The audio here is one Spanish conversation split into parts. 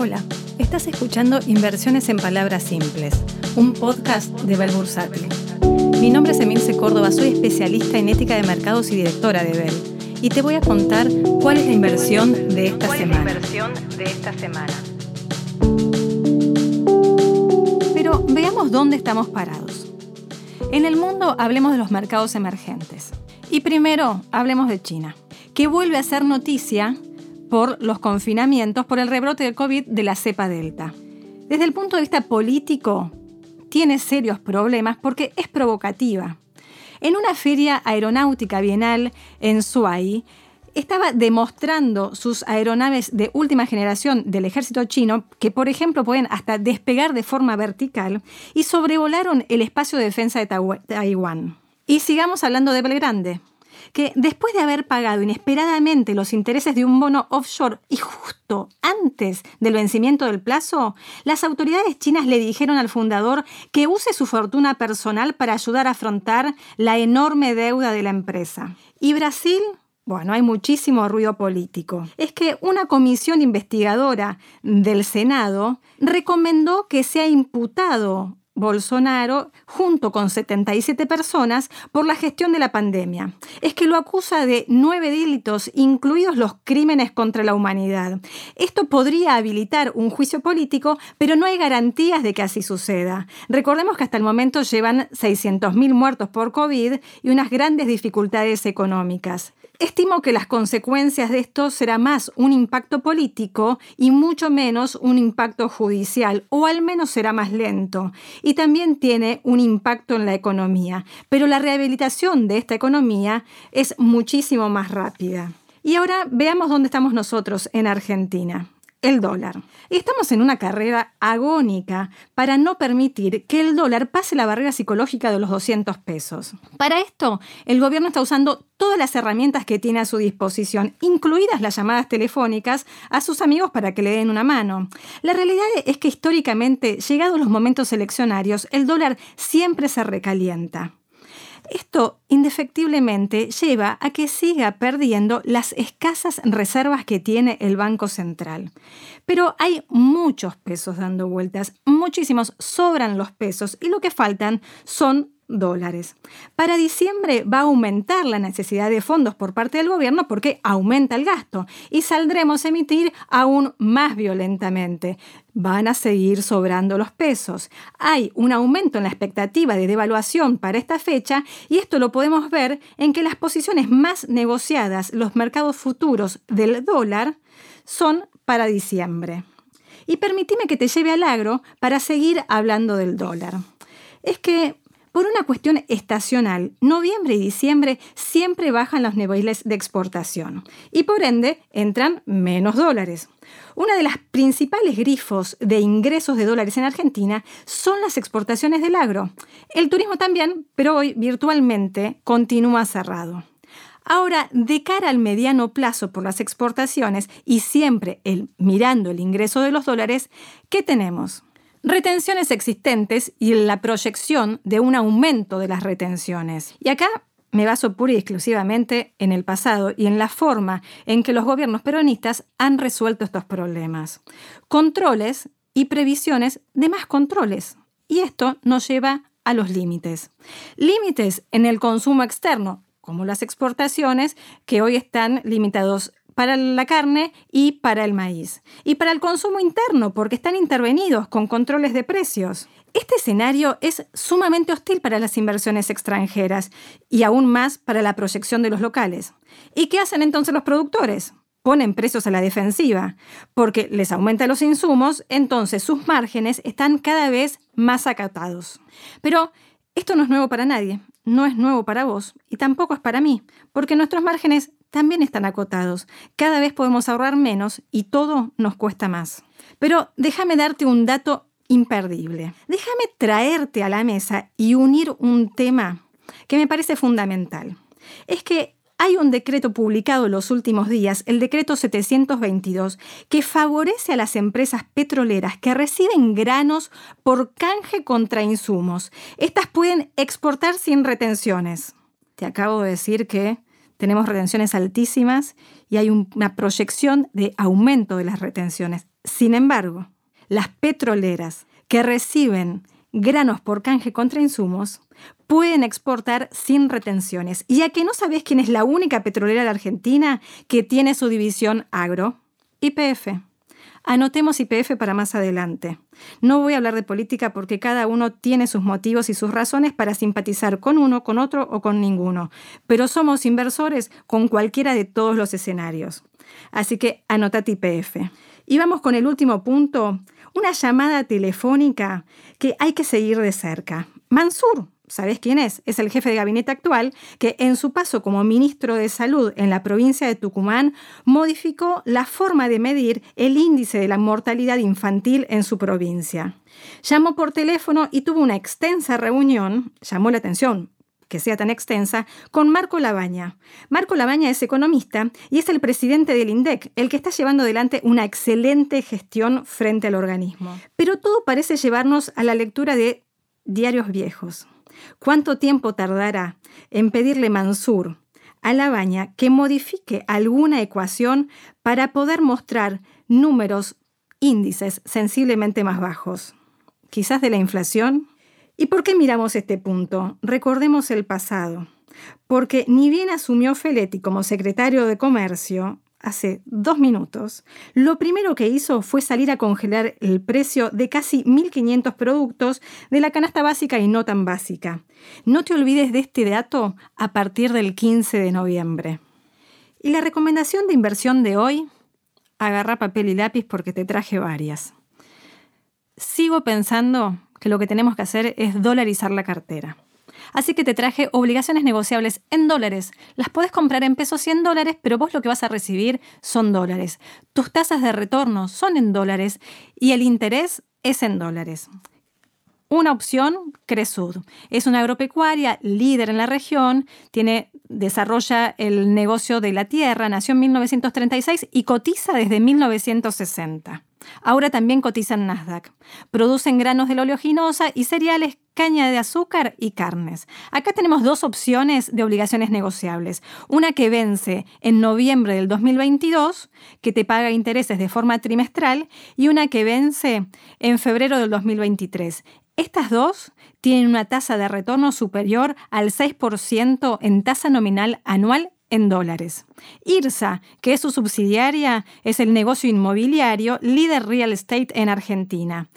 Hola, estás escuchando Inversiones en Palabras Simples, un podcast de Bell Bursátil. Mi nombre es Emilce Córdoba, soy especialista en ética de mercados y directora de Bell. Y te voy a contar cuál es la inversión de esta semana. la inversión de esta semana? Pero veamos dónde estamos parados. En el mundo hablemos de los mercados emergentes. Y primero hablemos de China, que vuelve a ser noticia por los confinamientos por el rebrote del COVID de la cepa Delta. Desde el punto de vista político, tiene serios problemas porque es provocativa. En una feria aeronáutica bienal en Suai, estaba demostrando sus aeronaves de última generación del ejército chino, que por ejemplo pueden hasta despegar de forma vertical, y sobrevolaron el espacio de defensa de Taiwán. Y sigamos hablando de Belgrande que después de haber pagado inesperadamente los intereses de un bono offshore y justo antes del vencimiento del plazo, las autoridades chinas le dijeron al fundador que use su fortuna personal para ayudar a afrontar la enorme deuda de la empresa. ¿Y Brasil? Bueno, hay muchísimo ruido político. Es que una comisión investigadora del Senado recomendó que sea imputado Bolsonaro junto con 77 personas por la gestión de la pandemia. Es que lo acusa de nueve delitos, incluidos los crímenes contra la humanidad. Esto podría habilitar un juicio político, pero no hay garantías de que así suceda. Recordemos que hasta el momento llevan 600.000 muertos por COVID y unas grandes dificultades económicas. Estimo que las consecuencias de esto será más un impacto político y mucho menos un impacto judicial, o al menos será más lento. Y también tiene un impacto en la economía, pero la rehabilitación de esta economía es muchísimo más rápida. Y ahora veamos dónde estamos nosotros en Argentina el dólar. Y estamos en una carrera agónica para no permitir que el dólar pase la barrera psicológica de los 200 pesos. Para esto, el gobierno está usando todas las herramientas que tiene a su disposición, incluidas las llamadas telefónicas a sus amigos para que le den una mano. La realidad es que históricamente, llegados los momentos eleccionarios, el dólar siempre se recalienta. Esto indefectiblemente lleva a que siga perdiendo las escasas reservas que tiene el Banco Central. Pero hay muchos pesos dando vueltas, muchísimos, sobran los pesos y lo que faltan son dólares. Para diciembre va a aumentar la necesidad de fondos por parte del gobierno porque aumenta el gasto y saldremos a emitir aún más violentamente. Van a seguir sobrando los pesos. Hay un aumento en la expectativa de devaluación para esta fecha y esto lo podemos ver en que las posiciones más negociadas, los mercados futuros del dólar, son para diciembre. Y permíteme que te lleve al agro para seguir hablando del dólar. Es que por una cuestión estacional, noviembre y diciembre siempre bajan los niveles de exportación y por ende entran menos dólares. Una de las principales grifos de ingresos de dólares en Argentina son las exportaciones del agro. El turismo también, pero hoy virtualmente continúa cerrado. Ahora, de cara al mediano plazo por las exportaciones y siempre el, mirando el ingreso de los dólares, ¿qué tenemos? Retenciones existentes y la proyección de un aumento de las retenciones. Y acá me baso pura y exclusivamente en el pasado y en la forma en que los gobiernos peronistas han resuelto estos problemas. Controles y previsiones de más controles. Y esto nos lleva a los límites. Límites en el consumo externo, como las exportaciones, que hoy están limitados para la carne y para el maíz. Y para el consumo interno, porque están intervenidos con controles de precios. Este escenario es sumamente hostil para las inversiones extranjeras y aún más para la proyección de los locales. ¿Y qué hacen entonces los productores? Ponen precios a la defensiva, porque les aumenta los insumos, entonces sus márgenes están cada vez más acatados. Pero esto no es nuevo para nadie, no es nuevo para vos y tampoco es para mí, porque nuestros márgenes también están acotados. Cada vez podemos ahorrar menos y todo nos cuesta más. Pero déjame darte un dato imperdible. Déjame traerte a la mesa y unir un tema que me parece fundamental. Es que hay un decreto publicado en los últimos días, el decreto 722, que favorece a las empresas petroleras que reciben granos por canje contra insumos. Estas pueden exportar sin retenciones. Te acabo de decir que tenemos retenciones altísimas y hay una proyección de aumento de las retenciones. Sin embargo, las petroleras que reciben granos por canje contra insumos pueden exportar sin retenciones. ¿Y a que no sabés quién es la única petrolera de Argentina que tiene su división agro? YPF. Anotemos IPF para más adelante. No voy a hablar de política porque cada uno tiene sus motivos y sus razones para simpatizar con uno, con otro o con ninguno, pero somos inversores con cualquiera de todos los escenarios. Así que anotate IPF. Y vamos con el último punto, una llamada telefónica que hay que seguir de cerca. Mansur, ¿Sabés quién es? Es el jefe de gabinete actual que en su paso como ministro de Salud en la provincia de Tucumán modificó la forma de medir el índice de la mortalidad infantil en su provincia. Llamó por teléfono y tuvo una extensa reunión, llamó la atención que sea tan extensa, con Marco Labaña. Marco Labaña es economista y es el presidente del INDEC, el que está llevando adelante una excelente gestión frente al organismo. Pero todo parece llevarnos a la lectura de diarios viejos. ¿Cuánto tiempo tardará en pedirle Mansur a la baña que modifique alguna ecuación para poder mostrar números, índices sensiblemente más bajos? Quizás de la inflación. ¿Y por qué miramos este punto? Recordemos el pasado. Porque ni bien asumió Feletti como secretario de Comercio, hace dos minutos, lo primero que hizo fue salir a congelar el precio de casi 1.500 productos de la canasta básica y no tan básica. No te olvides de este dato a partir del 15 de noviembre. Y la recomendación de inversión de hoy, agarra papel y lápiz porque te traje varias. Sigo pensando que lo que tenemos que hacer es dolarizar la cartera. Así que te traje obligaciones negociables en dólares. Las puedes comprar en pesos y en dólares, pero vos lo que vas a recibir son dólares. Tus tasas de retorno son en dólares y el interés es en dólares. Una opción, Cresud. Es una agropecuaria líder en la región, tiene, desarrolla el negocio de la tierra, nació en 1936 y cotiza desde 1960. Ahora también cotiza en Nasdaq. Producen granos de oleoginosa y cereales, caña de azúcar y carnes. Acá tenemos dos opciones de obligaciones negociables. Una que vence en noviembre del 2022, que te paga intereses de forma trimestral, y una que vence en febrero del 2023. Estas dos tienen una tasa de retorno superior al 6% en tasa nominal anual en dólares. IRSA, que es su subsidiaria, es el negocio inmobiliario líder real estate en Argentina.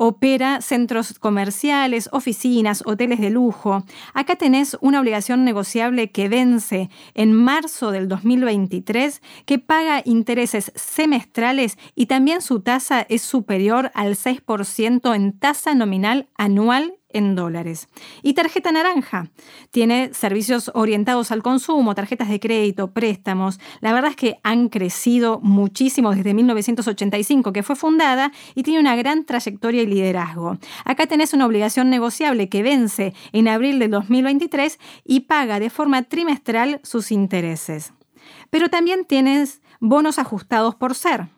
Opera centros comerciales, oficinas, hoteles de lujo. Acá tenés una obligación negociable que vence en marzo del 2023, que paga intereses semestrales y también su tasa es superior al 6% en tasa nominal anual en dólares. Y tarjeta naranja. Tiene servicios orientados al consumo, tarjetas de crédito, préstamos. La verdad es que han crecido muchísimo desde 1985 que fue fundada y tiene una gran trayectoria y liderazgo. Acá tenés una obligación negociable que vence en abril de 2023 y paga de forma trimestral sus intereses. Pero también tienes bonos ajustados por ser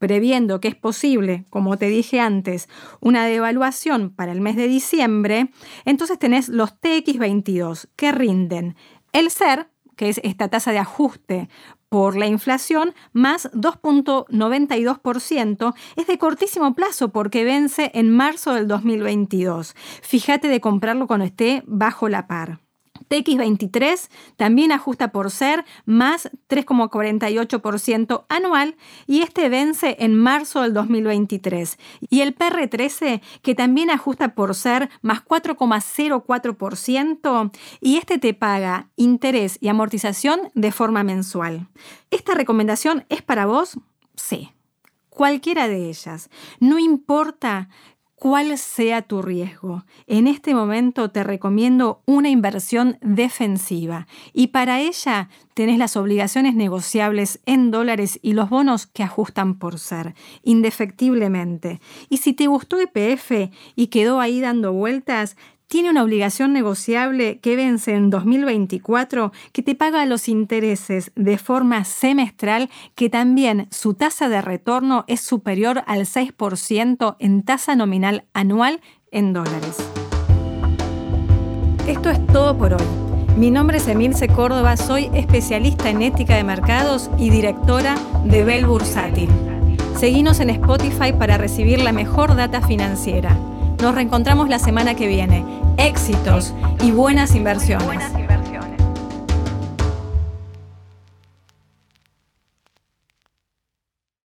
previendo que es posible, como te dije antes, una devaluación para el mes de diciembre, entonces tenés los TX22 que rinden el SER, que es esta tasa de ajuste por la inflación, más 2.92%, es de cortísimo plazo porque vence en marzo del 2022. Fíjate de comprarlo cuando esté bajo la par. TX23 también ajusta por ser más 3,48% anual y este vence en marzo del 2023. Y el PR13 que también ajusta por ser más 4,04% y este te paga interés y amortización de forma mensual. ¿Esta recomendación es para vos? Sí cualquiera de ellas. No importa cuál sea tu riesgo. En este momento te recomiendo una inversión defensiva y para ella tenés las obligaciones negociables en dólares y los bonos que ajustan por ser, indefectiblemente. Y si te gustó EPF y quedó ahí dando vueltas, tiene una obligación negociable que vence en 2024 que te paga los intereses de forma semestral que también su tasa de retorno es superior al 6% en tasa nominal anual en dólares. Esto es todo por hoy. Mi nombre es Emilce Córdoba, soy especialista en ética de mercados y directora de Bell Bursátil. Seguinos en Spotify para recibir la mejor data financiera. Nos reencontramos la semana que viene. Éxitos y buenas inversiones.